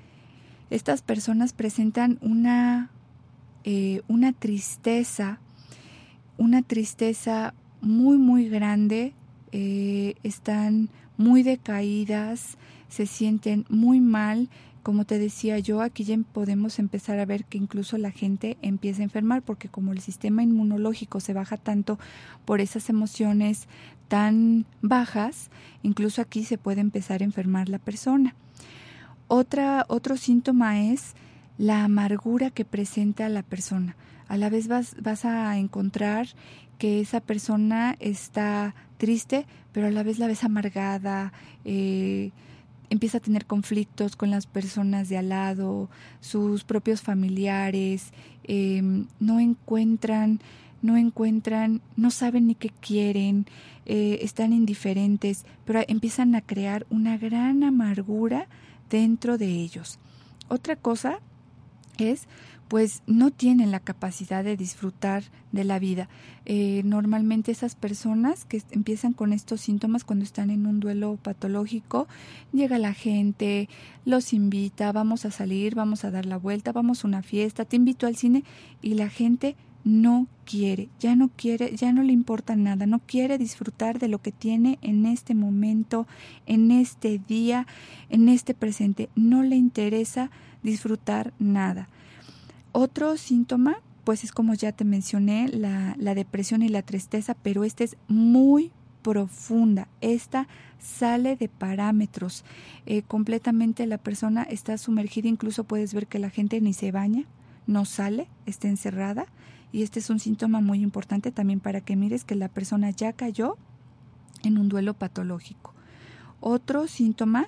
estas personas presentan una eh, una tristeza, una tristeza muy, muy grande, eh, están muy decaídas, se sienten muy mal. Como te decía yo, aquí ya podemos empezar a ver que incluso la gente empieza a enfermar porque como el sistema inmunológico se baja tanto por esas emociones tan bajas, incluso aquí se puede empezar a enfermar la persona. Otro síntoma es la amargura que presenta la persona. A la vez vas, vas a encontrar que esa persona está triste pero a la vez la ves amargada, eh, empieza a tener conflictos con las personas de al lado, sus propios familiares, em, no encuentran, no encuentran, no saben ni qué quieren, eh, están indiferentes, pero empiezan a crear una gran amargura dentro de ellos. Otra cosa es pues no tienen la capacidad de disfrutar de la vida. Eh, normalmente esas personas que empiezan con estos síntomas cuando están en un duelo patológico, llega la gente, los invita, vamos a salir, vamos a dar la vuelta, vamos a una fiesta, te invito al cine y la gente no quiere, ya no quiere, ya no le importa nada, no quiere disfrutar de lo que tiene en este momento, en este día, en este presente, no le interesa disfrutar nada. Otro síntoma, pues es como ya te mencioné, la, depresión y la tristeza, pero esta es muy profunda. Esta sale de parámetros. Eh, completamente la persona está sumergida, incluso puedes ver que la gente ni se baña, no sale, está encerrada. Y este es un síntoma muy importante también para que mires que la persona ya cayó en un duelo patológico. Otro síntoma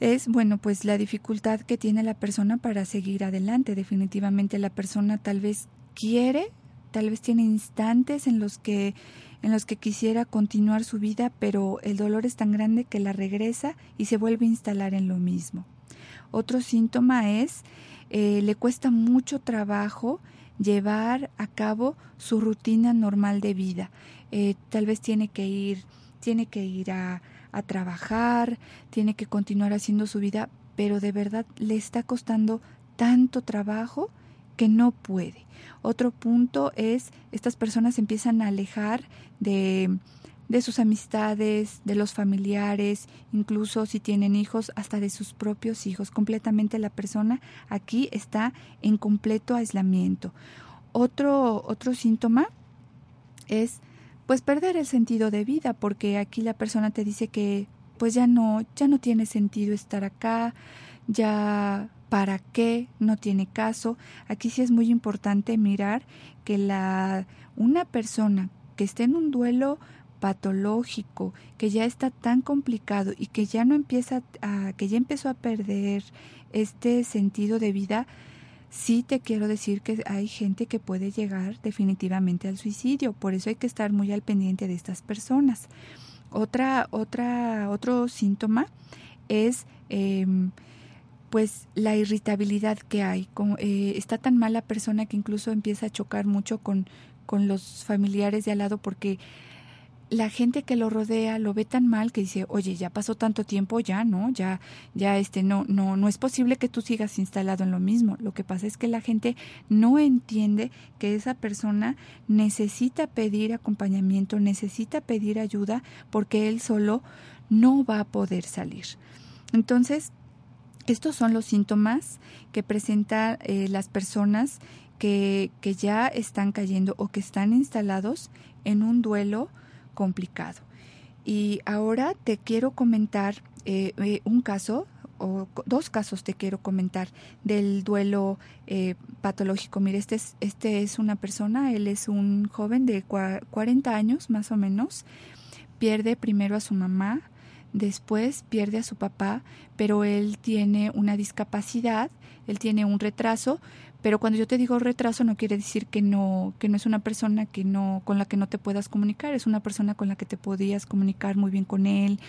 es, bueno, pues la dificultad que tiene la persona para seguir adelante. Definitivamente la persona tal vez quiere, tal vez tiene instantes en los que en los que quisiera continuar su vida, pero el dolor es tan grande que la regresa y se vuelve a instalar en lo mismo. Otro síntoma es eh, le cuesta mucho trabajo llevar a cabo su rutina normal de vida. Eh, tal vez tiene que ir, tiene que ir a, a trabajar, tiene que continuar haciendo su vida, pero de verdad le está costando tanto trabajo que no puede. Otro punto es, estas personas empiezan a alejar de, de sus amistades, de los familiares, incluso si tienen hijos, hasta de sus propios hijos. Completamente la persona aquí está en completo aislamiento. Otro, otro síntoma es pues perder el sentido de vida, porque aquí la persona te dice que pues ya no, ya no tiene sentido estar acá, ya para qué, no tiene caso. Aquí sí es muy importante mirar que la una persona que esté en un duelo patológico, que ya está tan complicado y que ya no empieza a, que ya empezó a perder este sentido de vida, sí te quiero decir que hay gente que puede llegar definitivamente al suicidio, por eso hay que estar muy al pendiente de estas personas. Otra, otra, otro síntoma es em, pues la irritabilidad que hay. Eh, está tan mala persona que incluso empieza a chocar mucho con, con los familiares de al lado porque la gente que lo rodea lo ve tan mal que dice, oye, ya pasó tanto tiempo, ya, ¿no? Ya, ya, este, no, no, no es posible que tú sigas instalado en lo mismo. Lo que pasa es que la gente no entiende que esa persona necesita pedir acompañamiento, necesita pedir ayuda, porque él solo no va a poder salir. Entonces, estos son los síntomas que presentan eh, las personas que, que ya están cayendo o que están instalados en un duelo complicado. Y ahora te quiero comentar eh, eh, un caso, o dos casos te quiero comentar del duelo eh, patológico. Mire, este es, este es una persona, él es un joven de 40 años más o menos, pierde primero a su mamá, después pierde a su papá, pero él tiene una discapacidad, él tiene un retraso, pero cuando yo te digo retraso no quiere decir que no que no es una persona que no con la que no te puedas comunicar, es una persona con la que te podías comunicar muy bien con él.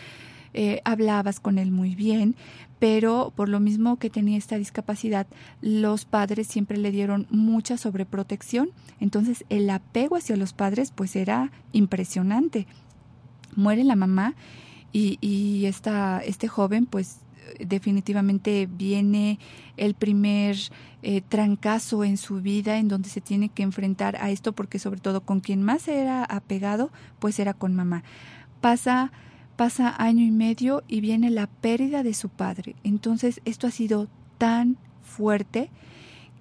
Eh, hablabas con él muy bien, pero por lo mismo que tenía esta discapacidad, los padres siempre le dieron mucha sobreprotección, entonces el apego hacia los padres pues era impresionante. Muere la mamá y, y esta, este joven pues definitivamente viene el primer eh, trancazo en su vida en donde se tiene que enfrentar a esto porque sobre todo con quien más era apegado pues era con mamá. Pasa pasa año y medio y viene la pérdida de su padre. Entonces esto ha sido tan fuerte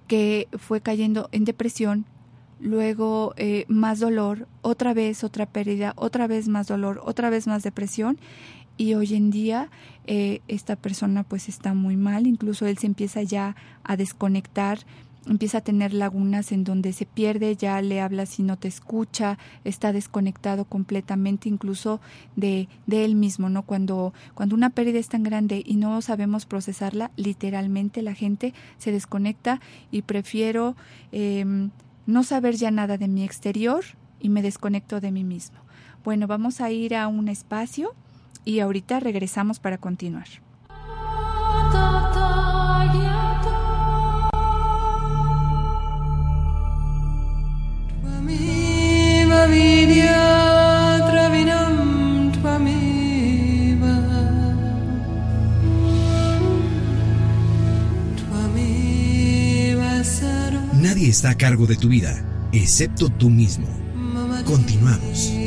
que fue cayendo en depresión, luego eh, más dolor, otra vez otra pérdida, otra vez más dolor, otra vez más depresión y hoy en día eh, esta persona pues está muy mal, incluso él se empieza ya a desconectar empieza a tener lagunas en donde se pierde, ya le hablas y no te escucha, está desconectado completamente incluso de, de él mismo, ¿no? Cuando, cuando una pérdida es tan grande y no sabemos procesarla, literalmente la gente se desconecta y prefiero em, no saber ya nada de mi exterior y me desconecto de mí mismo. Bueno, vamos a ir a un espacio y ahorita regresamos para continuar. Nadie está a cargo de tu vida, excepto tú mismo. Continuamos.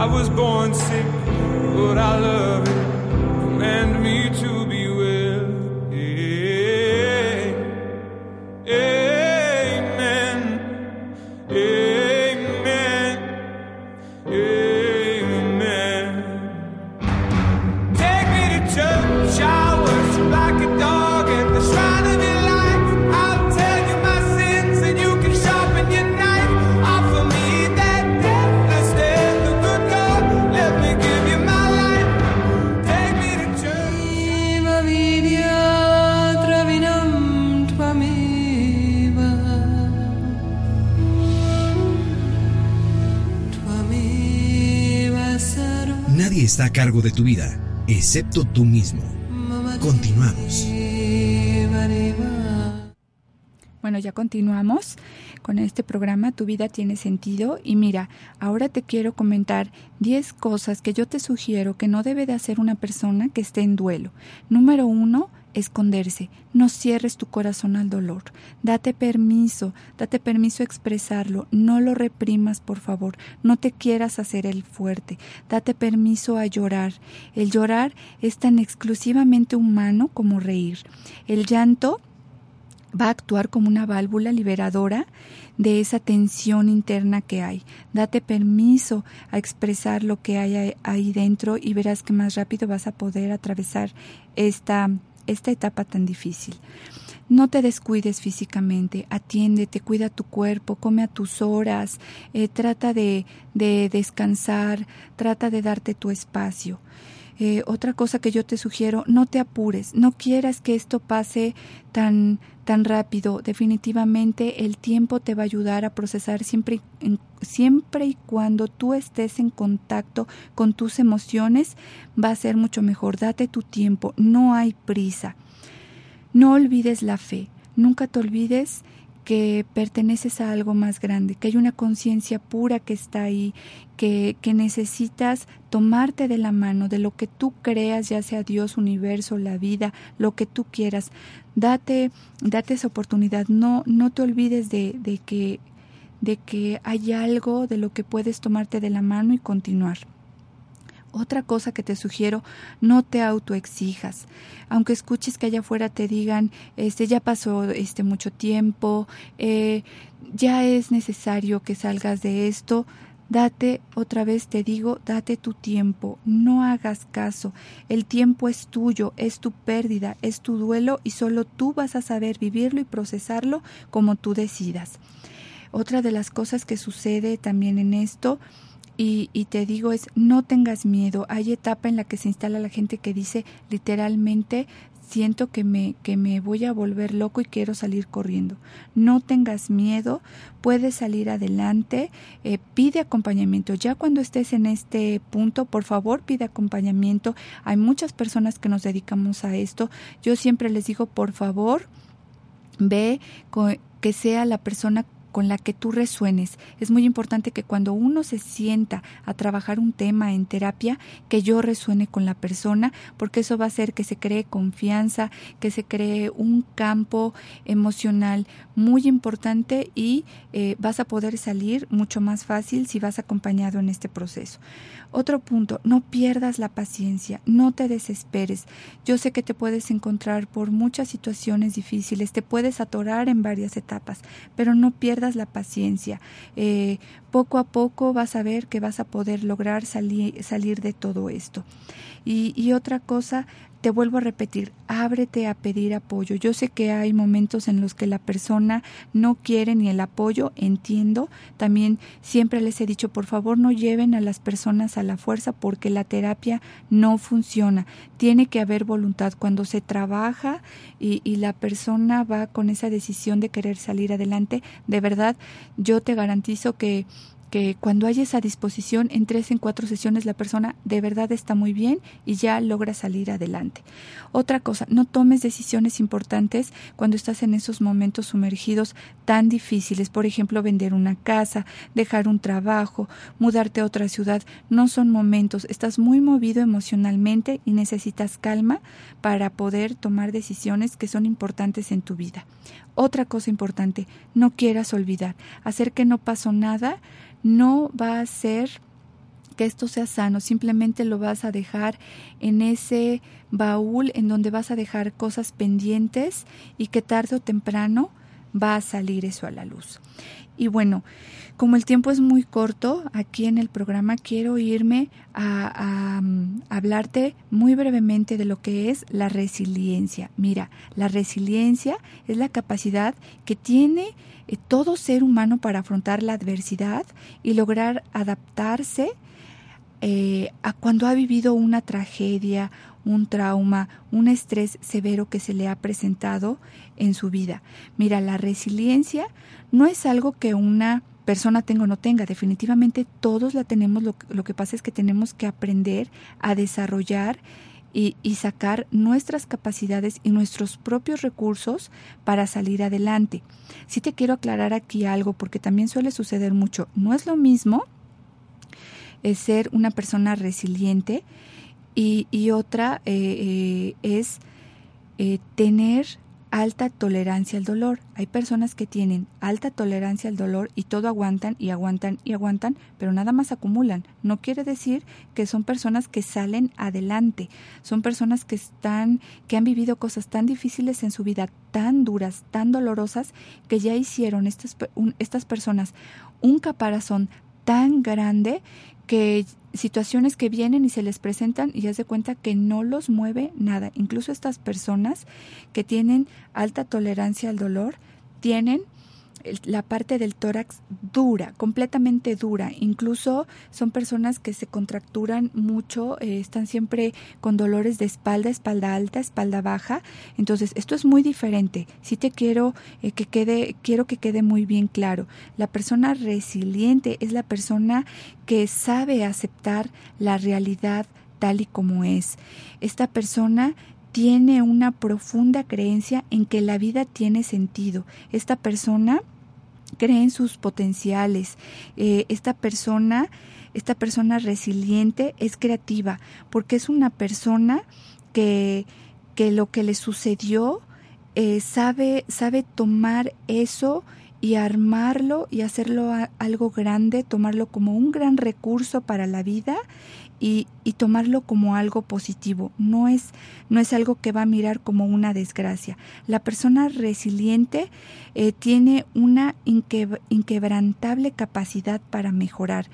I was born sick, but I love it. Command me to cargo de tu vida, excepto tú mismo. Continuamos. Bueno, ya continuamos con este programa Tu vida tiene sentido y mira, ahora te quiero comentar 10 cosas que yo te sugiero que no debe de hacer una persona que esté en duelo. Número uno, esconderse. No cierres tu corazón al dolor. Date permiso, date permiso a expresarlo. No lo reprimas, por favor. No te quieras hacer el fuerte. Date permiso a llorar. El llorar es tan exclusivamente humano como reír. El llanto va a actuar como una válvula liberadora de esa tensión interna que hay. Date permiso a expresar lo que hay ahí dentro y verás que más rápido vas a poder atravesar esta, esta etapa tan difícil. No te descuides físicamente, atiéndete, cuida tu cuerpo, come a tus horas, eh, trata de, de descansar, trata de darte tu espacio. Eh, otra cosa que yo te sugiero, no te apures, no quieras que esto pase tan, tan rápido. Definitivamente el tiempo te va a ayudar a procesar siempre, siempre y cuando tú estés en contacto con tus emociones, va a ser mucho mejor. Date tu tiempo, no hay prisa. No olvides la fe, nunca te olvides que perteneces a algo más grande, que hay una conciencia pura que está ahí, que, que, necesitas tomarte de la mano de lo que tú creas, ya sea Dios, universo, la vida, lo que tú quieras. Date, date esa oportunidad, no, no te olvides de, de, que, de que hay algo de lo que puedes tomarte de la mano y continuar. Otra cosa que te sugiero, no te autoexijas. Aunque escuches que allá afuera te digan, este ya pasó este mucho tiempo, eh, ya es necesario que salgas de esto, date, otra vez te digo, date tu tiempo, no hagas caso. El tiempo es tuyo, es tu pérdida, es tu duelo y solo tú vas a saber vivirlo y procesarlo como tú decidas. Otra de las cosas que sucede también en esto y, te digo es no tengas miedo. Hay etapa en la que se instala la gente que dice literalmente siento que me, que me voy a volver loco y quiero salir corriendo. No tengas miedo, puedes salir adelante, eh, pide acompañamiento. Ya cuando estés en este punto, por favor, pide acompañamiento. Hay muchas personas que nos dedicamos a esto. Yo siempre les digo, por favor, ve que sea la persona con la que tú resuenes. Es muy importante que cuando uno se sienta a trabajar un tema en terapia, que yo resuene con la persona, porque eso va a hacer que se cree confianza, que se cree un campo emocional muy importante y eh, vas a poder salir mucho más fácil si vas acompañado en este proceso. Otro punto, no pierdas la paciencia, no te desesperes. Yo sé que te puedes encontrar por muchas situaciones difíciles, te puedes atorar en varias etapas, pero no pierdas la paciencia. Eh, poco a poco vas a ver que vas a poder lograr salir, salir de todo esto. Y, y otra cosa, te vuelvo a repetir, ábrete a pedir apoyo. Yo sé que hay momentos en los que la persona no quiere ni el apoyo, entiendo. También siempre les he dicho, por favor, no lleven a las personas a la fuerza porque la terapia no funciona. Tiene que haber voluntad. Cuando se trabaja y, y la persona va con esa decisión de querer salir adelante, de verdad, yo te garantizo que que cuando hay esa disposición en tres, en cuatro sesiones la persona de verdad está muy bien y ya logra salir adelante. Otra cosa, no tomes decisiones importantes cuando estás en esos momentos sumergidos tan difíciles. Por ejemplo, vender una casa, dejar un trabajo, mudarte a otra ciudad. No son momentos. Estás muy movido emocionalmente y necesitas calma para poder tomar decisiones que son importantes en tu vida. Otra cosa importante, no quieras olvidar. Hacer que no pasó nada no va a hacer que esto sea sano, simplemente lo vas a dejar en ese baúl en donde vas a dejar cosas pendientes y que tarde o temprano va a salir eso a la luz. Y bueno, como el tiempo es muy corto, aquí en el programa quiero irme a, a, hablarte muy brevemente de lo que es la resiliencia. Mira, la resiliencia es la capacidad que tiene eh, todo ser humano para afrontar la adversidad y lograr adaptarse eh, a cuando ha vivido una tragedia, un trauma, un estrés severo que se le ha presentado en su vida. Mira, la resiliencia no es algo que una persona tenga o no tenga, definitivamente todos la tenemos, lo, lo que pasa es que tenemos que aprender a desarrollar y, sacar nuestras capacidades y nuestros propios recursos para salir adelante. Sí te quiero aclarar aquí algo porque también suele suceder mucho. No es lo mismo eh, ser una persona resiliente y, y otra eh, eh, es tener alta tolerancia al dolor. Hay personas que tienen alta tolerancia al dolor y todo aguantan y aguantan y aguantan, pero nada más acumulan. No quiere decir que son personas que salen adelante. Son personas que están que han vivido cosas tan difíciles en su vida, tan duras, tan dolorosas que ya hicieron estas estas personas un caparazón tan grande que situaciones que vienen y se les presentan y ya se cuenta que no los mueve nada. Incluso estas personas que tienen alta tolerancia al dolor tienen la parte del tórax dura, completamente dura. Incluso son personas que se contracturan mucho, eh, están siempre con dolores de espalda, espalda alta, espalda baja. Entonces, esto es muy diferente. Si te quiero eh, que quede, quiero que quede muy bien claro. La persona resiliente es la persona que sabe aceptar la realidad tal y como es. Esta persona tiene una profunda creencia en que la vida tiene sentido. Esta persona cree en sus potenciales. Eh, esta persona, esta persona resiliente es creativa porque es una persona que, que lo que le sucedió eh, sabe, sabe tomar eso y armarlo y hacerlo algo grande, tomarlo como un gran recurso para la vida y, y, tomarlo como algo positivo. No es, no es algo que va a mirar como una desgracia. La persona resiliente eh, tiene una inquebrantable capacidad para mejorar.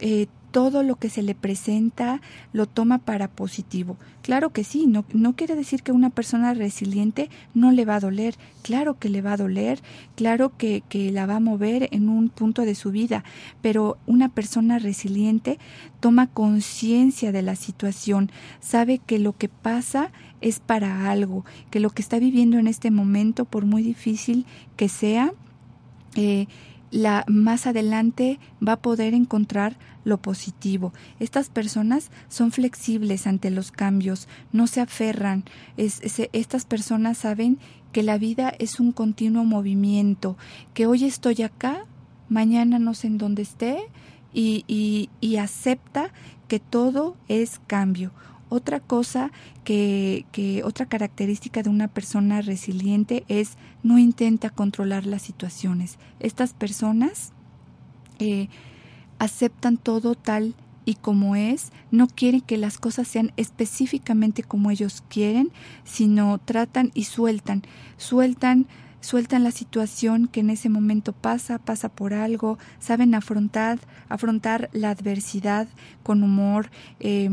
Eh, todo lo que se le presenta lo toma para positivo. Claro que sí, no, no quiere decir que una persona resiliente no le va a doler, claro que le va a doler, claro que, que la va a mover en un punto de su vida, pero una persona resiliente toma conciencia de la situación, sabe que lo que pasa es para algo, que lo que está viviendo en este momento, por muy difícil que sea, eh, la, más adelante va a poder encontrar lo positivo. Estas personas son flexibles ante los cambios, no se aferran. estas personas saben que la vida es un continuo movimiento, que hoy estoy acá, mañana no sé en dónde esté y, acepta que todo es cambio. Otra cosa que, que, otra característica de una persona resiliente es no intenta controlar las situaciones. Estas personas eh, aceptan todo tal y como es, no quieren que las cosas sean específicamente como ellos quieren, sino tratan y sueltan, sueltan sueltan la situación que en ese momento pasa, pasa por algo, saben afrontar, afrontar la adversidad con humor, eh,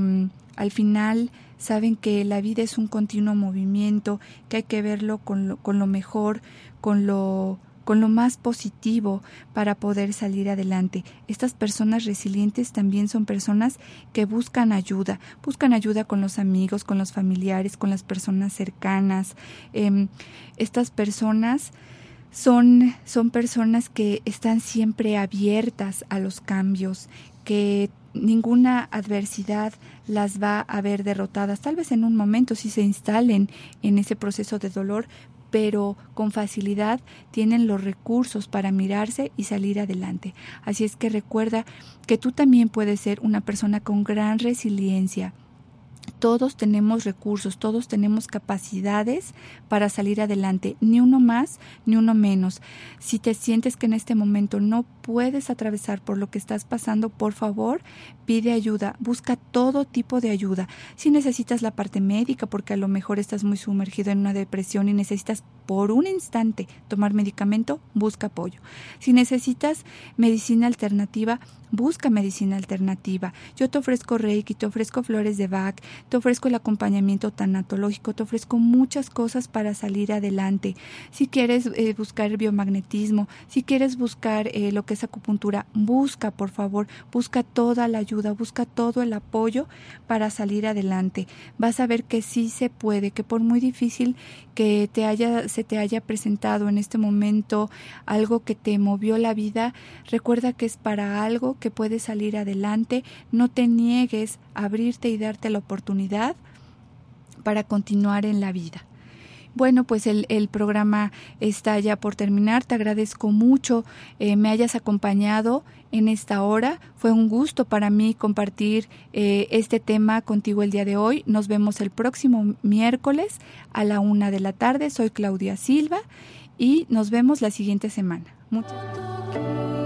al final saben que la vida es un continuo movimiento, que hay que verlo con lo, con lo mejor, con lo con lo más positivo para poder salir adelante. Estas personas resilientes también son personas que buscan ayuda, buscan ayuda con los amigos, con los familiares, con las personas cercanas. Eh, estas personas son, son personas que están siempre abiertas a los cambios, que ninguna adversidad las va a ver derrotadas, tal vez en un momento si se instalen en ese proceso de dolor, pero con facilidad tienen los recursos para mirarse y salir adelante. Así es que recuerda que tú también puedes ser una persona con gran resiliencia, todos tenemos recursos, todos tenemos capacidades para salir adelante, ni uno más, ni uno menos. Si te sientes que en este momento no puedes atravesar por lo que estás pasando, por favor, pide ayuda, busca todo tipo de ayuda. Si necesitas la parte médica, porque a lo mejor estás muy sumergido en una depresión y necesitas por un instante tomar medicamento, busca apoyo. Si necesitas medicina alternativa, busca medicina alternativa. Yo te ofrezco Reiki, te ofrezco flores de Bach, te ofrezco el acompañamiento tanatológico, te ofrezco muchas cosas para salir adelante. Si quieres eh, buscar biomagnetismo, si quieres buscar eh, lo que acupuntura, busca, por favor, busca toda la ayuda, busca todo el apoyo para salir adelante. Vas a ver que sí se puede, que por muy difícil que te haya, se te haya presentado en este momento algo que te movió la vida, recuerda que es para algo que puedes salir adelante, no te niegues a abrirte y darte la oportunidad para continuar en la vida. Bueno, pues el, programa está ya por terminar. Te agradezco mucho eh, me hayas acompañado en esta hora. Fue un gusto para mí compartir eh, este tema contigo el día de hoy. Nos vemos el próximo miércoles a la una de la tarde. Soy Claudia Silva y nos vemos la siguiente semana. Muchas gracias.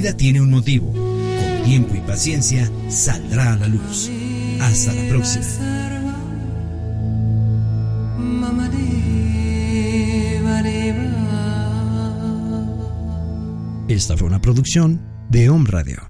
Vida tiene un motivo. Con tiempo y paciencia saldrá a la luz. Hasta la próxima. Esta fue una producción de Home Radio.